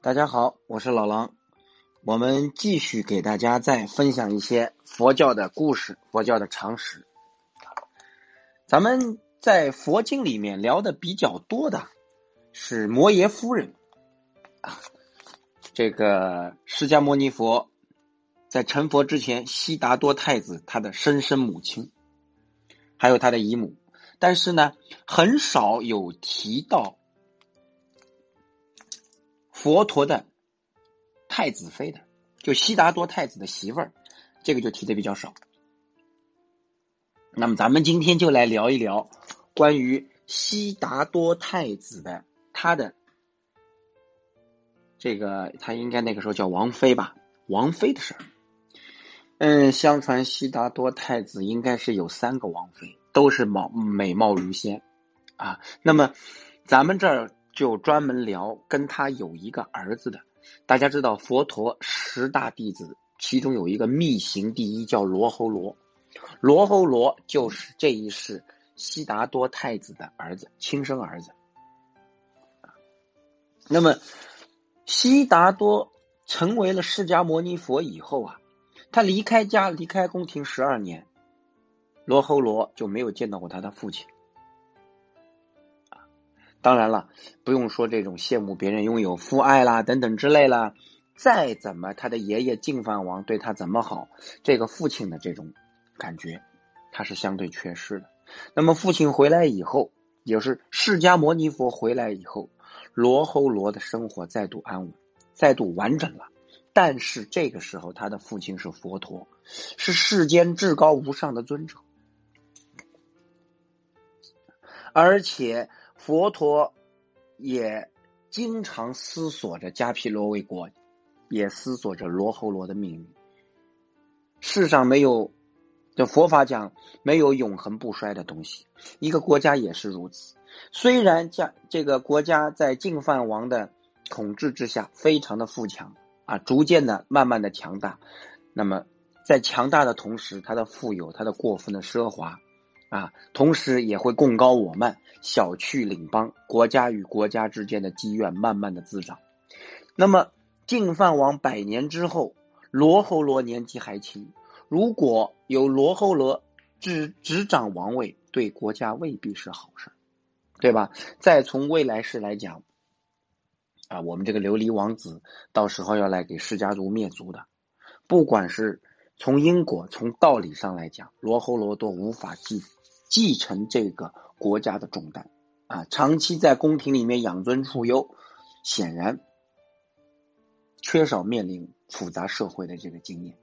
大家好，我是老狼，我们继续给大家再分享一些佛教的故事、佛教的常识。咱们在佛经里面聊的比较多的是摩耶夫人啊，这个释迦牟尼佛在成佛之前，悉达多太子他的生身母亲，还有他的姨母，但是呢，很少有提到。佛陀的太子妃的，就悉达多太子的媳妇儿，这个就提的比较少。那么咱们今天就来聊一聊关于悉达多太子的他的这个，他应该那个时候叫王妃吧，王妃的事儿。嗯，相传悉达多太子应该是有三个王妃，都是貌美貌如仙啊。那么咱们这儿。就专门聊跟他有一个儿子的，大家知道佛陀十大弟子，其中有一个密行第一叫罗侯罗，罗侯罗就是这一世悉达多太子的儿子，亲生儿子。那么悉达多成为了释迦牟尼佛以后啊，他离开家离开宫廷十二年，罗侯罗就没有见到过他的父亲。当然了，不用说这种羡慕别人拥有父爱啦等等之类啦，再怎么他的爷爷净饭王对他怎么好，这个父亲的这种感觉，他是相对缺失的。那么父亲回来以后，也是释迦牟尼佛回来以后，罗侯罗的生活再度安稳，再度完整了。但是这个时候，他的父亲是佛陀，是世间至高无上的尊者，而且。佛陀也经常思索着迦毗罗卫国，也思索着罗侯罗的命运。世上没有，这佛法讲没有永恒不衰的东西。一个国家也是如此。虽然家这个国家在净饭王的统治之下非常的富强啊，逐渐的、慢慢的强大。那么在强大的同时，他的富有，他的过分的奢华。啊，同时也会共高我慢，小觑领邦，国家与国家之间的积怨慢慢的滋长。那么净饭王百年之后，罗侯罗年纪还轻，如果有罗侯罗执执掌王位，对国家未必是好事，对吧？再从未来世来讲，啊，我们这个琉璃王子到时候要来给释迦族灭族的，不管是从因果、从道理上来讲，罗侯罗都无法继。继承这个国家的重担啊，长期在宫廷里面养尊处优，显然缺少面临复杂社会的这个经验。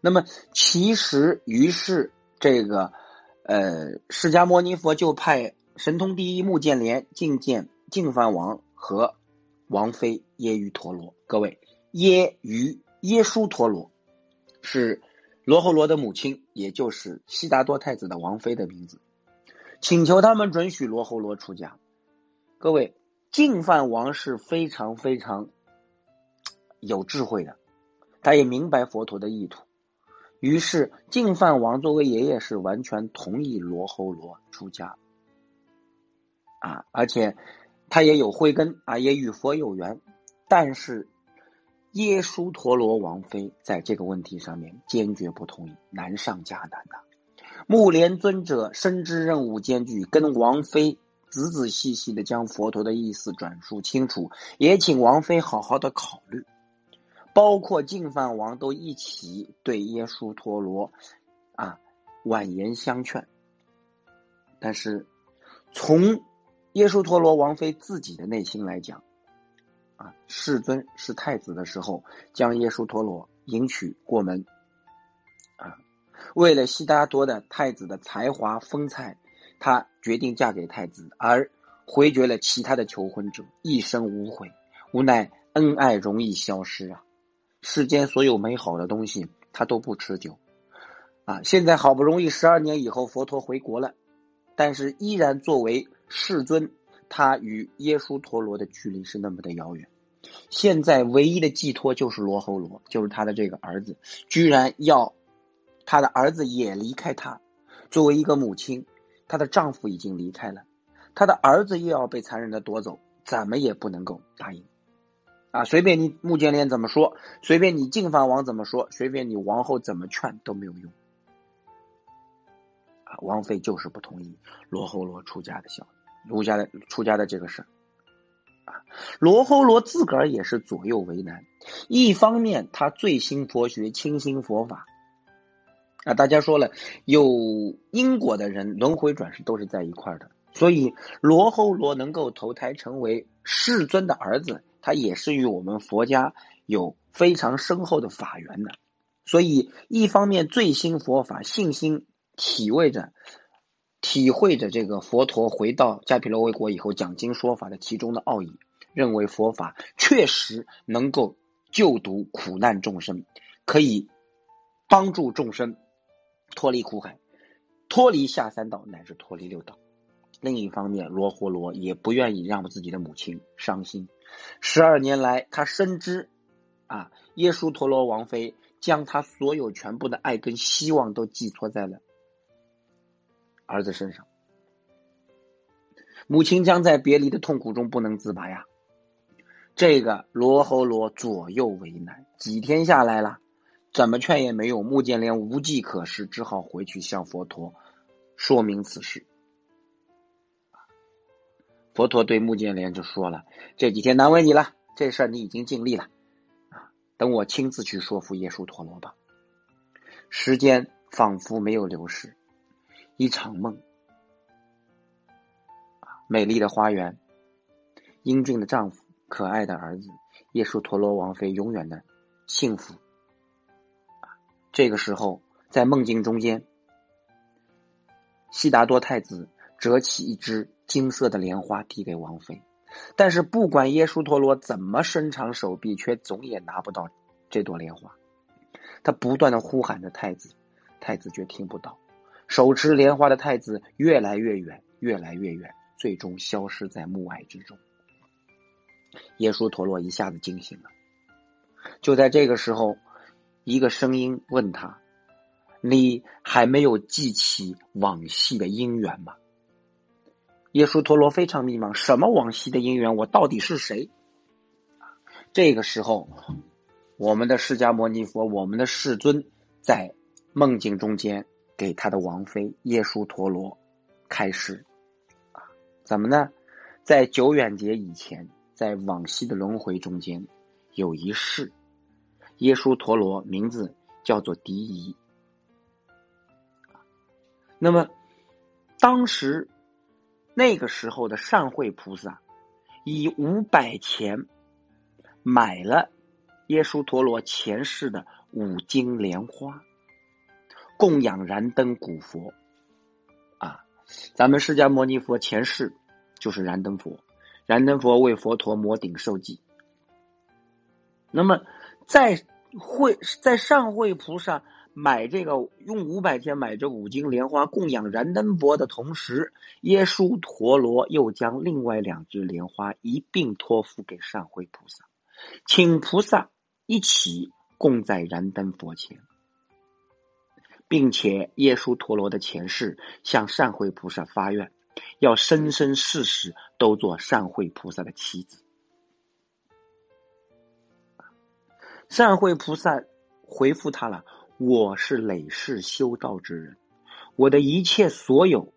那么，其实于是这个呃，释迦牟尼佛就派神通第一目犍连觐见净饭王和王妃耶瑜陀罗。各位，耶瑜耶输陀罗是。罗侯罗的母亲，也就是悉达多太子的王妃的名字，请求他们准许罗侯罗出家。各位，净饭王是非常非常有智慧的，他也明白佛陀的意图，于是净饭王作为爷爷是完全同意罗侯罗出家啊，而且他也有慧根啊，也与佛有缘，但是。耶输陀罗王妃在这个问题上面坚决不同意，难上加难呐。木莲尊者深知任务艰巨，跟王妃仔仔细细的将佛陀的意思转述清楚，也请王妃好好的考虑。包括净饭王都一起对耶输陀罗啊婉言相劝，但是从耶输陀罗王妃自己的内心来讲。啊，世尊是太子的时候，将耶输陀罗迎娶过门。啊，为了悉达多的太子的才华风采，他决定嫁给太子，而回绝了其他的求婚者，一生无悔。无奈恩爱容易消失啊，世间所有美好的东西，它都不持久。啊，现在好不容易十二年以后，佛陀回国了，但是依然作为世尊。他与耶稣陀罗的距离是那么的遥远，现在唯一的寄托就是罗睺罗，就是他的这个儿子，居然要他的儿子也离开他。作为一个母亲，她的丈夫已经离开了，她的儿子又要被残忍的夺走，怎么也不能够答应。啊，随便你穆建连怎么说，随便你净饭王怎么说，随便你王后怎么劝都没有用。啊，王妃就是不同意罗睺罗出家的消，儒家的出家的这个事。啊，罗睺罗自个儿也是左右为难，一方面他最兴佛学，倾心佛法。啊，大家说了，有因果的人轮回转世都是在一块儿的，所以罗睺罗能够投胎成为世尊的儿子。他也是与我们佛家有非常深厚的法缘的，所以一方面最新佛法信心体味着、体会着这个佛陀回到迦毗罗卫国以后讲经说法的其中的奥义，认为佛法确实能够救度苦难众生，可以帮助众生脱离苦海、脱离下三道乃至脱离六道。另一方面，罗活罗也不愿意让自己的母亲伤心。十二年来，他深知，啊，耶输陀罗王妃将他所有全部的爱跟希望都寄托在了儿子身上，母亲将在别离的痛苦中不能自拔呀。这个罗侯罗左右为难，几天下来了，怎么劝也没用。穆建连无计可施，只好回去向佛陀说明此事。佛陀对穆建连就说了：“这几天难为你了，这事儿你已经尽力了，等我亲自去说服耶稣陀罗吧。”时间仿佛没有流逝，一场梦，美丽的花园，英俊的丈夫，可爱的儿子，耶稣陀罗王妃永远的幸福。这个时候，在梦境中间，悉达多太子折起一只。金色的莲花递给王妃，但是不管耶稣陀罗怎么伸长手臂，却总也拿不到这朵莲花。他不断的呼喊着太子，太子却听不到。手持莲花的太子越来越远，越来越远，最终消失在暮霭之中。耶稣陀罗一下子惊醒了。就在这个时候，一个声音问他：“你还没有记起往昔的因缘吗？”耶稣陀罗非常迷茫，什么往昔的因缘？我到底是谁？这个时候，我们的释迦牟尼佛，我们的世尊，在梦境中间给他的王妃耶稣陀罗开示啊，怎么呢？在久远劫以前，在往昔的轮回中间，有一世耶稣陀罗，名字叫做迪夷。那么当时。那个时候的善慧菩萨以五百钱买了耶稣陀罗前世的五金莲花，供养燃灯古佛。啊，咱们释迦牟尼佛前世就是燃灯佛，燃灯佛为佛陀摩顶受记。那么在会在善慧菩萨。买这个用五百钱买这五斤莲花供养燃灯佛的同时，耶稣陀罗又将另外两只莲花一并托付给善慧菩萨，请菩萨一起供在燃灯佛前，并且耶稣陀罗的前世向善慧菩萨发愿，要生生世世都做善慧菩萨的妻子。善慧菩萨回复他了。我是累世修道之人，我的一切所有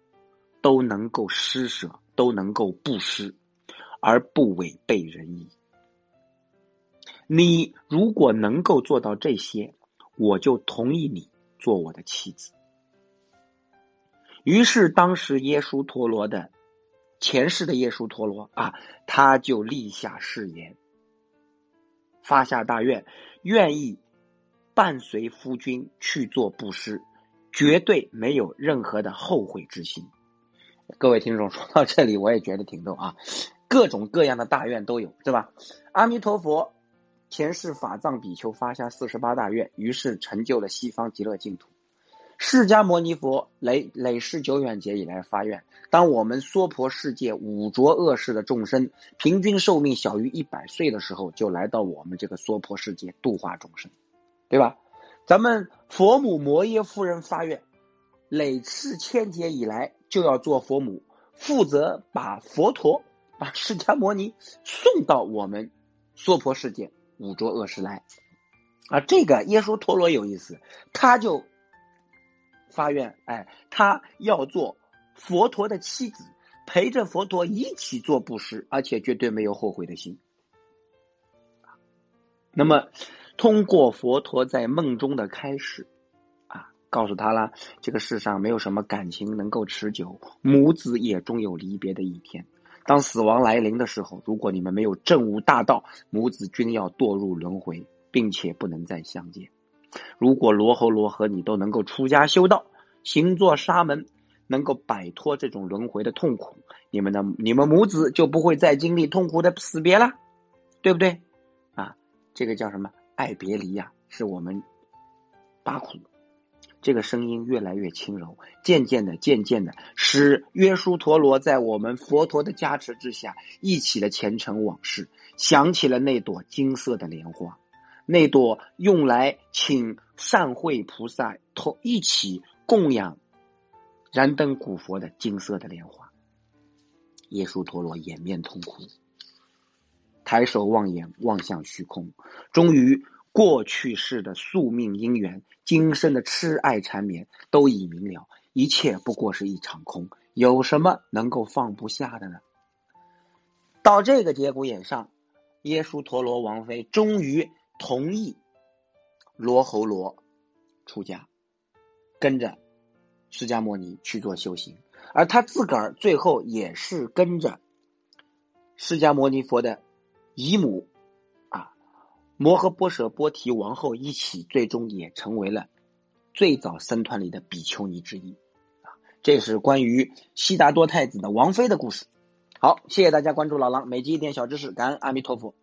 都能够施舍，都能够布施，而不违背仁义。你如果能够做到这些，我就同意你做我的妻子。于是，当时耶稣陀罗的前世的耶稣陀罗啊，他就立下誓言，发下大愿，愿意。伴随夫君去做布施，绝对没有任何的后悔之心。各位听众说到这里，我也觉得挺逗啊，各种各样的大愿都有，对吧？阿弥陀佛前世法藏比丘发下四十八大愿，于是成就了西方极乐净土。释迦牟尼佛累累世久远劫以来发愿，当我们娑婆世界五浊恶世的众生平均寿命小于一百岁的时候，就来到我们这个娑婆世界度化众生。对吧？咱们佛母摩耶夫人发愿，累世千劫以来就要做佛母，负责把佛陀、把释迦摩尼送到我们娑婆世界，捕捉恶世来。啊，这个耶稣陀罗有意思，他就发愿，哎，他要做佛陀的妻子，陪着佛陀一起做布施，而且绝对没有后悔的心。那么，通过佛陀在梦中的开始，啊，告诉他了，这个世上没有什么感情能够持久，母子也终有离别的一天。当死亡来临的时候，如果你们没有证悟大道，母子均要堕入轮回。并且不能再相见。如果罗侯罗和你都能够出家修道，行作沙门，能够摆脱这种轮回的痛苦，你们的你们母子就不会再经历痛苦的死别了，对不对？啊，这个叫什么？爱别离呀，是我们八苦。这个声音越来越轻柔，渐渐的，渐渐的，使约书陀罗在我们佛陀的加持之下，忆起了前尘往事，想起了那朵金色的莲花。那朵用来请善慧菩萨同一起供养燃灯古佛的金色的莲花，耶稣陀罗掩面痛哭，抬手望眼望向虚空，终于过去世的宿命因缘，今生的痴爱缠绵都已明了，一切不过是一场空，有什么能够放不下的呢？到这个节骨眼上，耶稣陀罗王妃终于。同意罗侯罗出家，跟着释迦牟尼去做修行，而他自个儿最后也是跟着释迦牟尼佛的姨母摩诃波舍波提王后一起，最终也成为了最早僧团里的比丘尼之一啊。这是关于悉达多太子的王妃的故事。好，谢谢大家关注老狼，每集一点小知识，感恩阿弥陀佛。